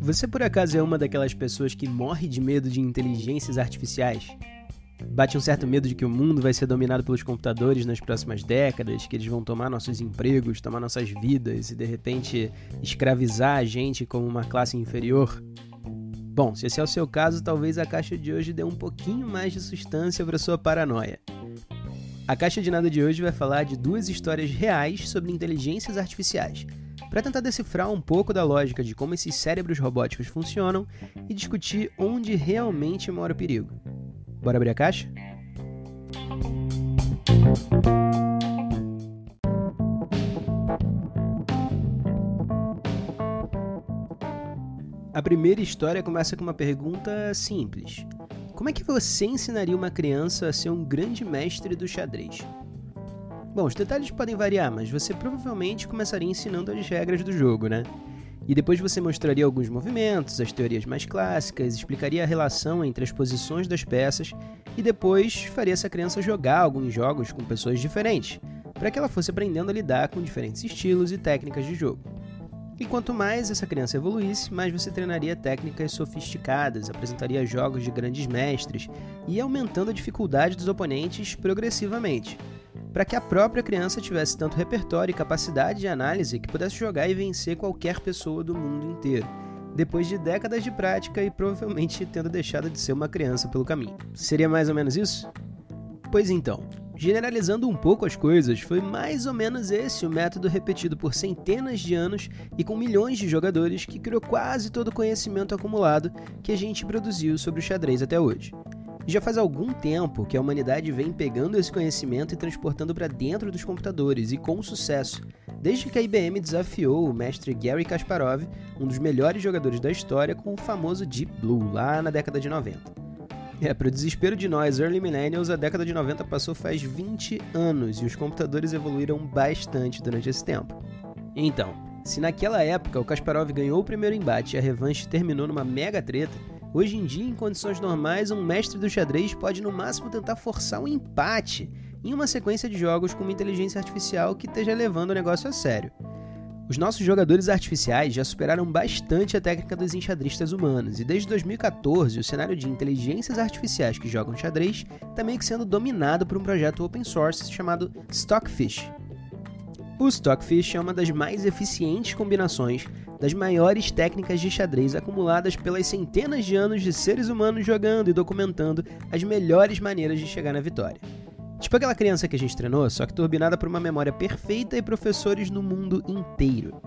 Você por acaso é uma daquelas pessoas que morre de medo de inteligências artificiais? Bate um certo medo de que o mundo vai ser dominado pelos computadores nas próximas décadas, que eles vão tomar nossos empregos, tomar nossas vidas e de repente escravizar a gente como uma classe inferior? Bom, se esse é o seu caso, talvez a caixa de hoje dê um pouquinho mais de substância para sua paranoia. A caixa de nada de hoje vai falar de duas histórias reais sobre inteligências artificiais para tentar decifrar um pouco da lógica de como esses cérebros robóticos funcionam e discutir onde realmente mora o perigo. Bora abrir a caixa? A primeira história começa com uma pergunta simples: Como é que você ensinaria uma criança a ser um grande mestre do xadrez? Bom, os detalhes podem variar, mas você provavelmente começaria ensinando as regras do jogo, né? E depois você mostraria alguns movimentos, as teorias mais clássicas, explicaria a relação entre as posições das peças e depois faria essa criança jogar alguns jogos com pessoas diferentes, para que ela fosse aprendendo a lidar com diferentes estilos e técnicas de jogo. E quanto mais essa criança evoluísse, mais você treinaria técnicas sofisticadas, apresentaria jogos de grandes mestres e aumentando a dificuldade dos oponentes progressivamente para que a própria criança tivesse tanto repertório e capacidade de análise que pudesse jogar e vencer qualquer pessoa do mundo inteiro, depois de décadas de prática e provavelmente tendo deixado de ser uma criança pelo caminho. Seria mais ou menos isso? Pois então, Generalizando um pouco as coisas, foi mais ou menos esse o método repetido por centenas de anos e com milhões de jogadores que criou quase todo o conhecimento acumulado que a gente produziu sobre o xadrez até hoje. Já faz algum tempo que a humanidade vem pegando esse conhecimento e transportando para dentro dos computadores, e com sucesso, desde que a IBM desafiou o mestre Gary Kasparov, um dos melhores jogadores da história, com o famoso Deep Blue, lá na década de 90. É, para o desespero de nós, early millennials, a década de 90 passou faz 20 anos e os computadores evoluíram bastante durante esse tempo. Então, se naquela época o Kasparov ganhou o primeiro embate e a revanche terminou numa mega treta, Hoje em dia, em condições normais, um mestre do xadrez pode no máximo tentar forçar um empate em uma sequência de jogos com uma inteligência artificial que esteja levando o negócio a sério. Os nossos jogadores artificiais já superaram bastante a técnica dos enxadristas humanos, e desde 2014 o cenário de inteligências artificiais que jogam xadrez está meio que sendo dominado por um projeto open source chamado Stockfish. O Stockfish é uma das mais eficientes combinações das maiores técnicas de xadrez acumuladas pelas centenas de anos de seres humanos jogando e documentando as melhores maneiras de chegar na vitória. Tipo aquela criança que a gente treinou, só que turbinada por uma memória perfeita e professores no mundo inteiro.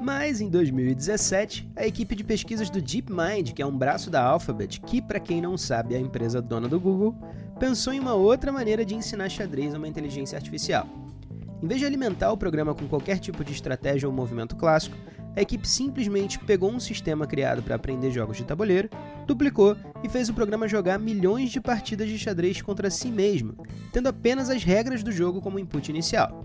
Mas em 2017, a equipe de pesquisas do DeepMind, que é um braço da Alphabet, que para quem não sabe é a empresa dona do Google, pensou em uma outra maneira de ensinar xadrez a uma inteligência artificial. Em vez de alimentar o programa com qualquer tipo de estratégia ou movimento clássico, a equipe simplesmente pegou um sistema criado para aprender jogos de tabuleiro, duplicou e fez o programa jogar milhões de partidas de xadrez contra si mesmo, tendo apenas as regras do jogo como input inicial.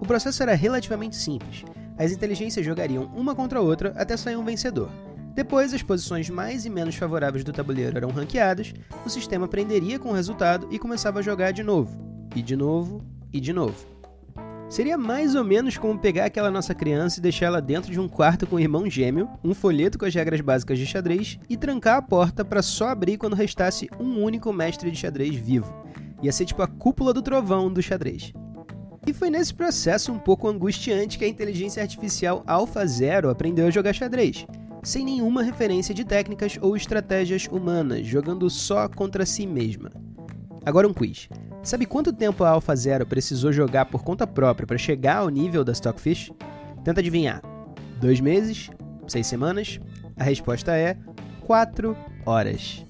O processo era relativamente simples. As inteligências jogariam uma contra a outra até sair um vencedor. Depois, as posições mais e menos favoráveis do tabuleiro eram ranqueadas, o sistema aprenderia com o resultado e começava a jogar de novo, e de novo, e de novo. Seria mais ou menos como pegar aquela nossa criança e deixar ela dentro de um quarto com um irmão gêmeo, um folheto com as regras básicas de xadrez e trancar a porta para só abrir quando restasse um único mestre de xadrez vivo. Ia ser tipo a cúpula do trovão do xadrez. E foi nesse processo um pouco angustiante que a inteligência artificial AlphaZero aprendeu a jogar xadrez, sem nenhuma referência de técnicas ou estratégias humanas, jogando só contra si mesma. Agora um quiz. Sabe quanto tempo a AlphaZero precisou jogar por conta própria para chegar ao nível da Stockfish? Tenta adivinhar. Dois meses? Seis semanas? A resposta é quatro horas.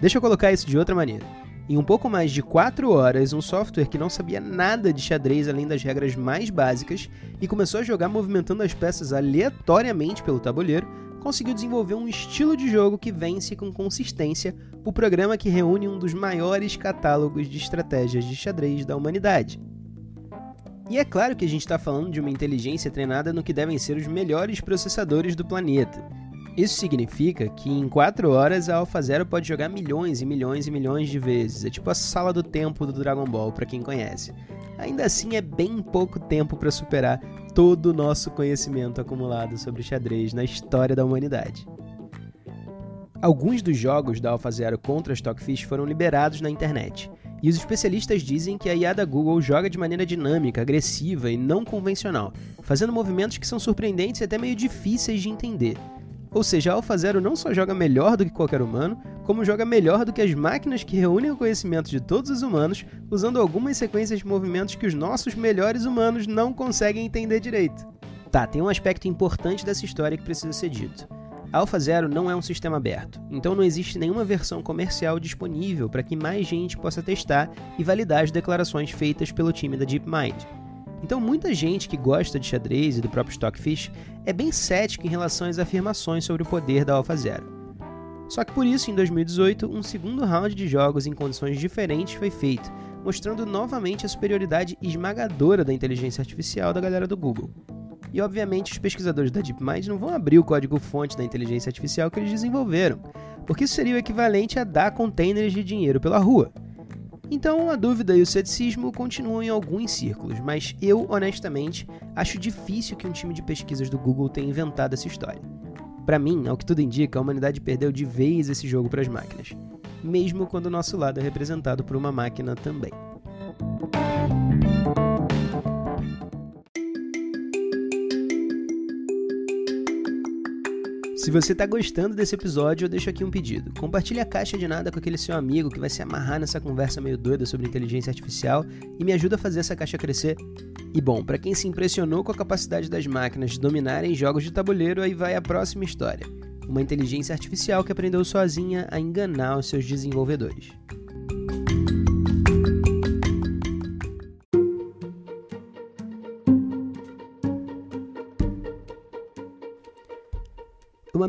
Deixa eu colocar isso de outra maneira. Em um pouco mais de 4 horas, um software que não sabia nada de xadrez além das regras mais básicas e começou a jogar movimentando as peças aleatoriamente pelo tabuleiro, conseguiu desenvolver um estilo de jogo que vence com consistência o programa que reúne um dos maiores catálogos de estratégias de xadrez da humanidade. E é claro que a gente está falando de uma inteligência treinada no que devem ser os melhores processadores do planeta. Isso significa que em 4 horas a AlphaZero pode jogar milhões e milhões e milhões de vezes. É tipo a sala do tempo do Dragon Ball, para quem conhece. Ainda assim, é bem pouco tempo para superar todo o nosso conhecimento acumulado sobre xadrez na história da humanidade. Alguns dos jogos da AlphaZero contra Stockfish foram liberados na internet, e os especialistas dizem que a IA da Google joga de maneira dinâmica, agressiva e não convencional, fazendo movimentos que são surpreendentes e até meio difíceis de entender. Ou seja, a AlphaZero não só joga melhor do que qualquer humano, como joga melhor do que as máquinas que reúnem o conhecimento de todos os humanos, usando algumas sequências de movimentos que os nossos melhores humanos não conseguem entender direito. Tá, tem um aspecto importante dessa história que precisa ser dito. A AlphaZero não é um sistema aberto, então não existe nenhuma versão comercial disponível para que mais gente possa testar e validar as declarações feitas pelo time da DeepMind. Então, muita gente que gosta de xadrez e do próprio Stockfish é bem cética em relação às afirmações sobre o poder da AlphaZero. Só que por isso, em 2018, um segundo round de jogos em condições diferentes foi feito, mostrando novamente a superioridade esmagadora da inteligência artificial da galera do Google. E obviamente os pesquisadores da DeepMind não vão abrir o código-fonte da inteligência artificial que eles desenvolveram, porque isso seria o equivalente a dar containers de dinheiro pela rua. Então a dúvida e o ceticismo continuam em alguns círculos, mas eu, honestamente, acho difícil que um time de pesquisas do Google tenha inventado essa história. Para mim, ao que tudo indica, a humanidade perdeu de vez esse jogo para as máquinas, mesmo quando o nosso lado é representado por uma máquina também. Se você está gostando desse episódio, eu deixo aqui um pedido. Compartilhe a caixa de nada com aquele seu amigo que vai se amarrar nessa conversa meio doida sobre inteligência artificial e me ajuda a fazer essa caixa crescer. E bom, para quem se impressionou com a capacidade das máquinas de dominarem jogos de tabuleiro, aí vai a próxima história. Uma inteligência artificial que aprendeu sozinha a enganar os seus desenvolvedores.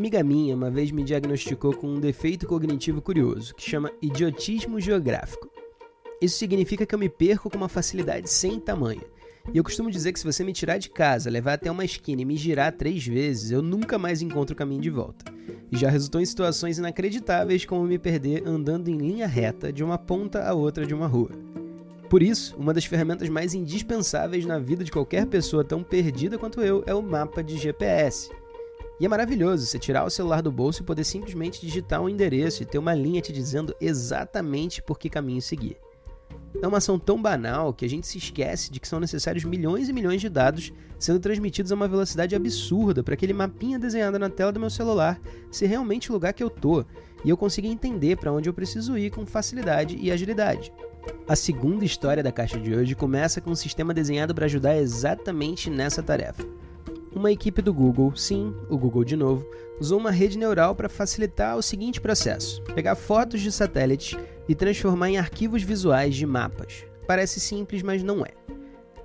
Amiga minha uma vez me diagnosticou com um defeito cognitivo curioso, que chama idiotismo geográfico. Isso significa que eu me perco com uma facilidade sem tamanho. E eu costumo dizer que se você me tirar de casa, levar até uma esquina e me girar três vezes, eu nunca mais encontro o caminho de volta. E já resultou em situações inacreditáveis como me perder andando em linha reta de uma ponta a outra de uma rua. Por isso, uma das ferramentas mais indispensáveis na vida de qualquer pessoa tão perdida quanto eu é o mapa de GPS. E é maravilhoso você tirar o celular do bolso e poder simplesmente digitar um endereço e ter uma linha te dizendo exatamente por que caminho seguir. É uma ação tão banal que a gente se esquece de que são necessários milhões e milhões de dados sendo transmitidos a uma velocidade absurda para aquele mapinha desenhado na tela do meu celular ser realmente o lugar que eu tô e eu consiga entender para onde eu preciso ir com facilidade e agilidade. A segunda história da caixa de hoje começa com um sistema desenhado para ajudar exatamente nessa tarefa. Uma equipe do Google, sim, o Google de novo, usou uma rede neural para facilitar o seguinte processo: pegar fotos de satélites e transformar em arquivos visuais de mapas. Parece simples, mas não é.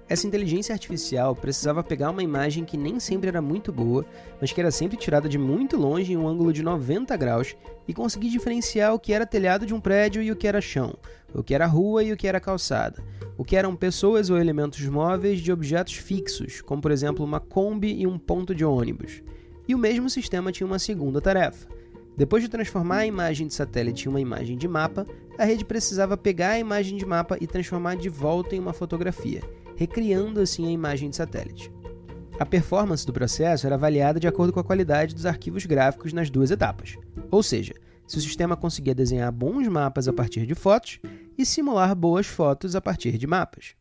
Essa inteligência artificial precisava pegar uma imagem que nem sempre era muito boa, mas que era sempre tirada de muito longe em um ângulo de 90 graus e conseguir diferenciar o que era telhado de um prédio e o que era chão, o que era rua e o que era calçada, o que eram pessoas ou elementos móveis de objetos fixos, como por exemplo uma Kombi e um ponto de ônibus. E o mesmo sistema tinha uma segunda tarefa. Depois de transformar a imagem de satélite em uma imagem de mapa, a rede precisava pegar a imagem de mapa e transformar de volta em uma fotografia recriando assim a imagem de satélite. A performance do processo era avaliada de acordo com a qualidade dos arquivos gráficos nas duas etapas. Ou seja, se o sistema conseguia desenhar bons mapas a partir de fotos e simular boas fotos a partir de mapas.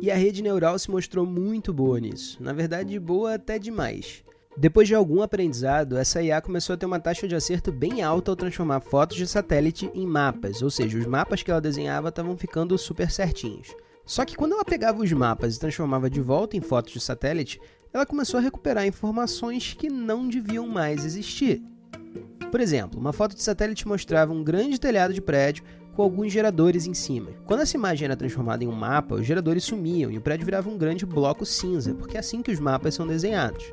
E a rede neural se mostrou muito boa nisso, na verdade, boa até demais. Depois de algum aprendizado, essa IA começou a ter uma taxa de acerto bem alta ao transformar fotos de satélite em mapas, ou seja, os mapas que ela desenhava estavam ficando super certinhos. Só que quando ela pegava os mapas e transformava de volta em fotos de satélite, ela começou a recuperar informações que não deviam mais existir. Por exemplo, uma foto de satélite mostrava um grande telhado de prédio com alguns geradores em cima. Quando essa imagem era transformada em um mapa, os geradores sumiam e o prédio virava um grande bloco cinza, porque é assim que os mapas são desenhados.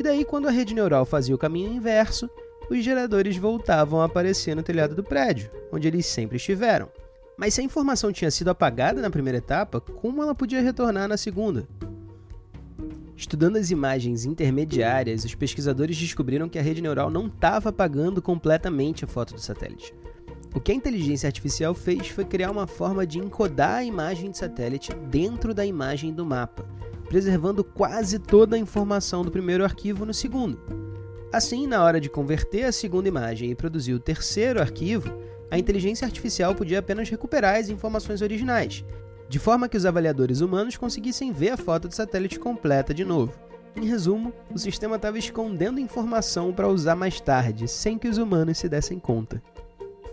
E daí, quando a rede neural fazia o caminho inverso, os geradores voltavam a aparecer no telhado do prédio, onde eles sempre estiveram. Mas se a informação tinha sido apagada na primeira etapa, como ela podia retornar na segunda? Estudando as imagens intermediárias, os pesquisadores descobriram que a rede neural não estava apagando completamente a foto do satélite. O que a inteligência artificial fez foi criar uma forma de encodar a imagem de satélite dentro da imagem do mapa, preservando quase toda a informação do primeiro arquivo no segundo. Assim, na hora de converter a segunda imagem e produzir o terceiro arquivo, a inteligência artificial podia apenas recuperar as informações originais, de forma que os avaliadores humanos conseguissem ver a foto de satélite completa de novo. Em resumo, o sistema estava escondendo informação para usar mais tarde, sem que os humanos se dessem conta.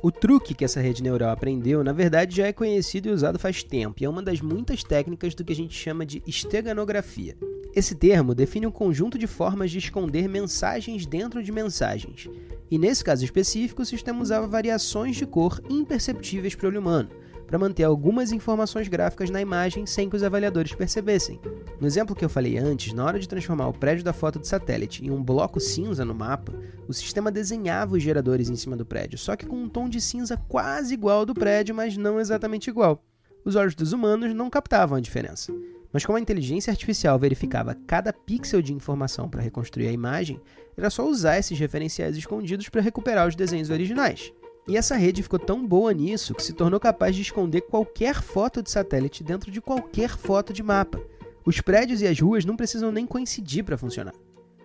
O truque que essa rede neural aprendeu, na verdade, já é conhecido e usado faz tempo, e é uma das muitas técnicas do que a gente chama de esteganografia. Esse termo define um conjunto de formas de esconder mensagens dentro de mensagens, e nesse caso específico, o sistema usava variações de cor imperceptíveis para o olho humano, para manter algumas informações gráficas na imagem sem que os avaliadores percebessem. No exemplo que eu falei antes, na hora de transformar o prédio da foto de satélite em um bloco cinza no mapa, o sistema desenhava os geradores em cima do prédio, só que com um tom de cinza quase igual ao do prédio, mas não exatamente igual. Os olhos dos humanos não captavam a diferença. Mas como a inteligência artificial verificava cada pixel de informação para reconstruir a imagem, era só usar esses referenciais escondidos para recuperar os desenhos originais. E essa rede ficou tão boa nisso que se tornou capaz de esconder qualquer foto de satélite dentro de qualquer foto de mapa. Os prédios e as ruas não precisam nem coincidir para funcionar.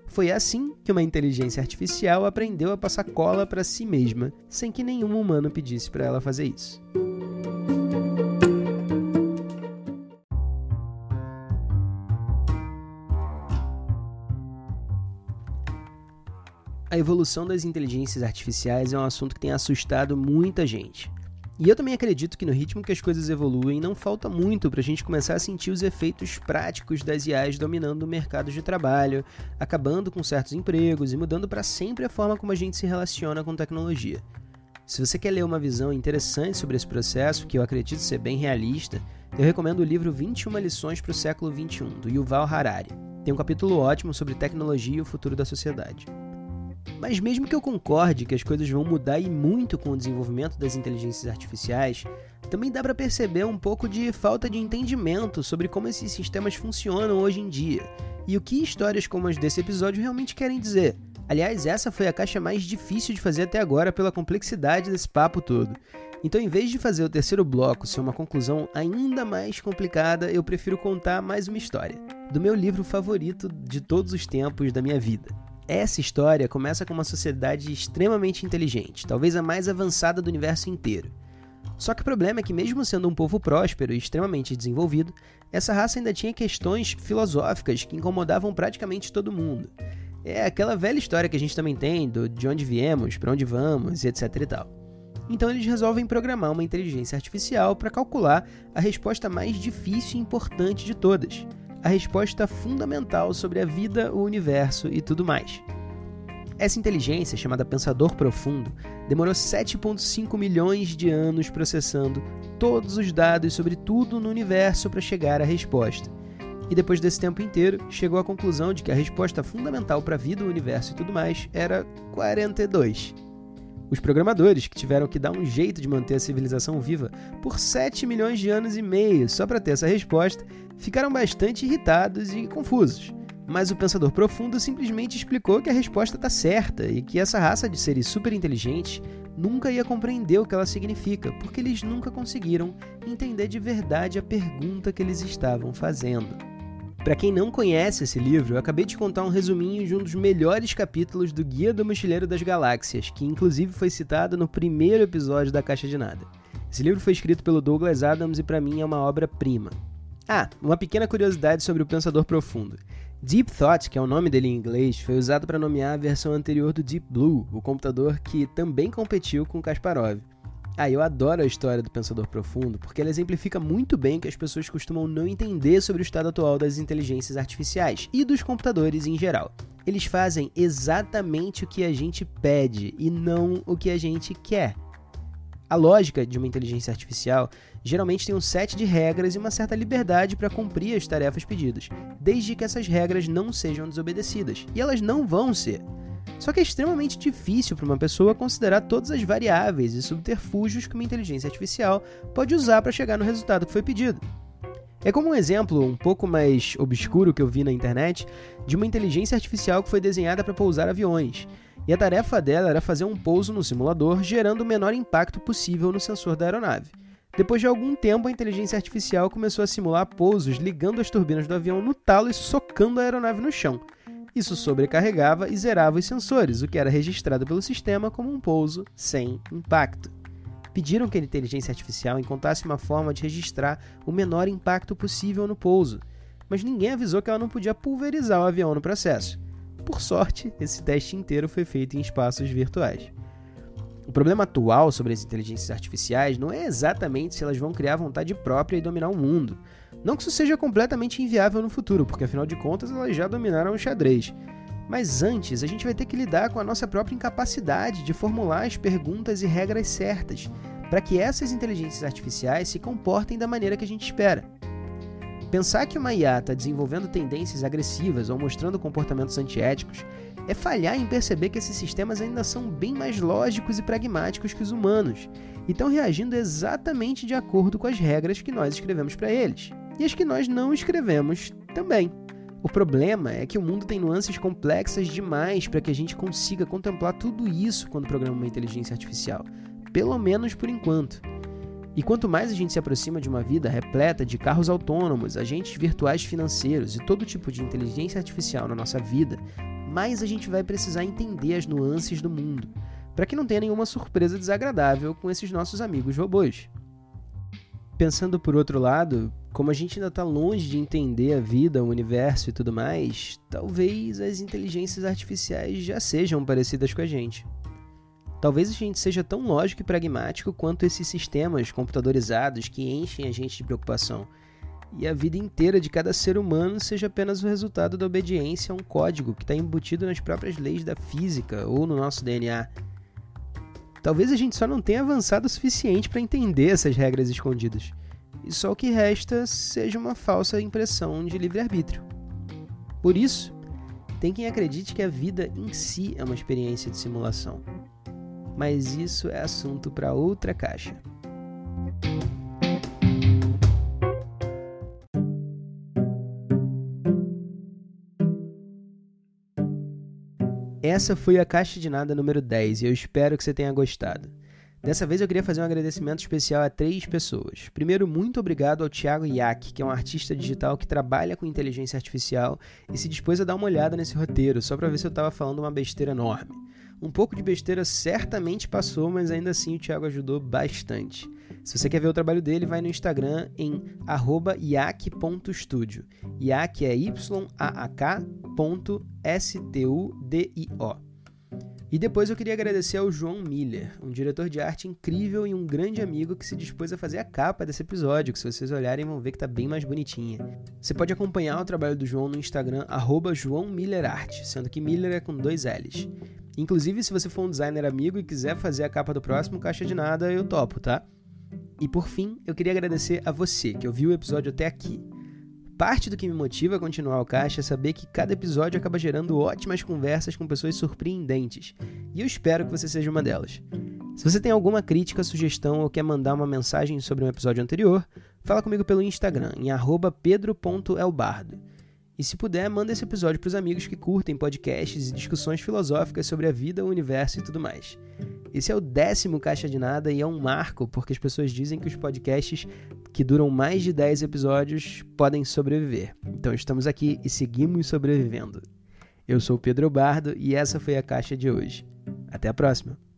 Foi assim que uma inteligência artificial aprendeu a passar cola para si mesma, sem que nenhum humano pedisse para ela fazer isso. A evolução das inteligências artificiais é um assunto que tem assustado muita gente. E eu também acredito que no ritmo que as coisas evoluem, não falta muito para a gente começar a sentir os efeitos práticos das IAs dominando o mercado de trabalho, acabando com certos empregos e mudando para sempre a forma como a gente se relaciona com tecnologia. Se você quer ler uma visão interessante sobre esse processo, que eu acredito ser bem realista, eu recomendo o livro 21 lições para o século XXI, do Yuval Harari. Tem um capítulo ótimo sobre tecnologia e o futuro da sociedade. Mas mesmo que eu concorde que as coisas vão mudar e muito com o desenvolvimento das inteligências artificiais, também dá para perceber um pouco de falta de entendimento sobre como esses sistemas funcionam hoje em dia e o que histórias como as desse episódio realmente querem dizer. Aliás, essa foi a caixa mais difícil de fazer até agora pela complexidade desse papo todo. Então, em vez de fazer o terceiro bloco ser uma conclusão ainda mais complicada, eu prefiro contar mais uma história, do meu livro favorito de todos os tempos da minha vida. Essa história começa com uma sociedade extremamente inteligente, talvez a mais avançada do universo inteiro. Só que o problema é que, mesmo sendo um povo próspero e extremamente desenvolvido, essa raça ainda tinha questões filosóficas que incomodavam praticamente todo mundo. É aquela velha história que a gente também tem do de onde viemos, para onde vamos etc e tal. Então eles resolvem programar uma inteligência artificial para calcular a resposta mais difícil e importante de todas, a resposta fundamental sobre a vida, o universo e tudo mais. Essa inteligência, chamada Pensador Profundo, demorou 7,5 milhões de anos processando todos os dados sobre tudo no universo para chegar à resposta. E depois desse tempo inteiro, chegou à conclusão de que a resposta fundamental para a vida, o universo e tudo mais era 42. Os programadores, que tiveram que dar um jeito de manter a civilização viva por 7 milhões de anos e meio só para ter essa resposta, ficaram bastante irritados e confusos. Mas o pensador profundo simplesmente explicou que a resposta está certa e que essa raça de seres super inteligentes nunca ia compreender o que ela significa, porque eles nunca conseguiram entender de verdade a pergunta que eles estavam fazendo. Para quem não conhece esse livro, eu acabei de contar um resuminho de um dos melhores capítulos do Guia do Mochileiro das Galáxias, que inclusive foi citado no primeiro episódio da Caixa de Nada. Esse livro foi escrito pelo Douglas Adams e para mim é uma obra-prima. Ah, uma pequena curiosidade sobre o Pensador Profundo. Deep Thought, que é o nome dele em inglês, foi usado para nomear a versão anterior do Deep Blue, o computador que também competiu com Kasparov. Ah, eu adoro a história do Pensador Profundo porque ela exemplifica muito bem o que as pessoas costumam não entender sobre o estado atual das inteligências artificiais e dos computadores em geral. Eles fazem exatamente o que a gente pede e não o que a gente quer. A lógica de uma inteligência artificial geralmente tem um set de regras e uma certa liberdade para cumprir as tarefas pedidas, desde que essas regras não sejam desobedecidas, e elas não vão ser. Só que é extremamente difícil para uma pessoa considerar todas as variáveis e subterfúgios que uma inteligência artificial pode usar para chegar no resultado que foi pedido. É como um exemplo um pouco mais obscuro que eu vi na internet de uma inteligência artificial que foi desenhada para pousar aviões. E a tarefa dela era fazer um pouso no simulador, gerando o menor impacto possível no sensor da aeronave. Depois de algum tempo, a inteligência artificial começou a simular pousos ligando as turbinas do avião no talo e socando a aeronave no chão. Isso sobrecarregava e zerava os sensores, o que era registrado pelo sistema como um pouso sem impacto pediram que a inteligência artificial encontrasse uma forma de registrar o menor impacto possível no pouso, mas ninguém avisou que ela não podia pulverizar o avião no processo. Por sorte, esse teste inteiro foi feito em espaços virtuais. O problema atual sobre as inteligências artificiais não é exatamente se elas vão criar vontade própria e dominar o mundo. Não que isso seja completamente inviável no futuro, porque afinal de contas elas já dominaram o xadrez. Mas antes, a gente vai ter que lidar com a nossa própria incapacidade de formular as perguntas e regras certas para que essas inteligências artificiais se comportem da maneira que a gente espera. Pensar que uma IA está desenvolvendo tendências agressivas ou mostrando comportamentos antiéticos é falhar em perceber que esses sistemas ainda são bem mais lógicos e pragmáticos que os humanos e estão reagindo exatamente de acordo com as regras que nós escrevemos para eles e as que nós não escrevemos também. O problema é que o mundo tem nuances complexas demais para que a gente consiga contemplar tudo isso quando programa uma inteligência artificial, pelo menos por enquanto. E quanto mais a gente se aproxima de uma vida repleta de carros autônomos, agentes virtuais financeiros e todo tipo de inteligência artificial na nossa vida, mais a gente vai precisar entender as nuances do mundo, para que não tenha nenhuma surpresa desagradável com esses nossos amigos robôs. Pensando por outro lado, como a gente ainda está longe de entender a vida, o universo e tudo mais, talvez as inteligências artificiais já sejam parecidas com a gente. Talvez a gente seja tão lógico e pragmático quanto esses sistemas computadorizados que enchem a gente de preocupação, e a vida inteira de cada ser humano seja apenas o resultado da obediência a um código que está embutido nas próprias leis da física ou no nosso DNA. Talvez a gente só não tenha avançado o suficiente para entender essas regras escondidas e só o que resta seja uma falsa impressão de livre-arbítrio. Por isso, tem quem acredite que a vida em si é uma experiência de simulação. Mas isso é assunto para outra caixa. Essa foi a Caixa de Nada número 10 e eu espero que você tenha gostado. Dessa vez eu queria fazer um agradecimento especial a três pessoas. Primeiro, muito obrigado ao Thiago Yak, que é um artista digital que trabalha com inteligência artificial e se dispôs a dar uma olhada nesse roteiro, só para ver se eu estava falando uma besteira enorme. Um pouco de besteira certamente passou, mas ainda assim o Thiago ajudou bastante. Se você quer ver o trabalho dele, vai no Instagram em yak.studio. Yak é y-a-a-k.s-t-u-d-i-o. E depois eu queria agradecer ao João Miller, um diretor de arte incrível e um grande amigo que se dispôs a fazer a capa desse episódio, que se vocês olharem vão ver que tá bem mais bonitinha. Você pode acompanhar o trabalho do João no Instagram, @joãomillerart, sendo que Miller é com dois L's. Inclusive, se você for um designer amigo e quiser fazer a capa do próximo Caixa de Nada, eu topo, tá? E por fim, eu queria agradecer a você que ouviu o episódio até aqui. Parte do que me motiva a continuar o Caixa é saber que cada episódio acaba gerando ótimas conversas com pessoas surpreendentes, e eu espero que você seja uma delas. Se você tem alguma crítica, sugestão ou quer mandar uma mensagem sobre um episódio anterior, fala comigo pelo Instagram, em pedro.elbardo. E se puder, manda esse episódio para os amigos que curtem podcasts e discussões filosóficas sobre a vida, o universo e tudo mais. Esse é o décimo Caixa de Nada e é um marco, porque as pessoas dizem que os podcasts que duram mais de 10 episódios podem sobreviver. Então estamos aqui e seguimos sobrevivendo. Eu sou Pedro Bardo e essa foi a Caixa de hoje. Até a próxima!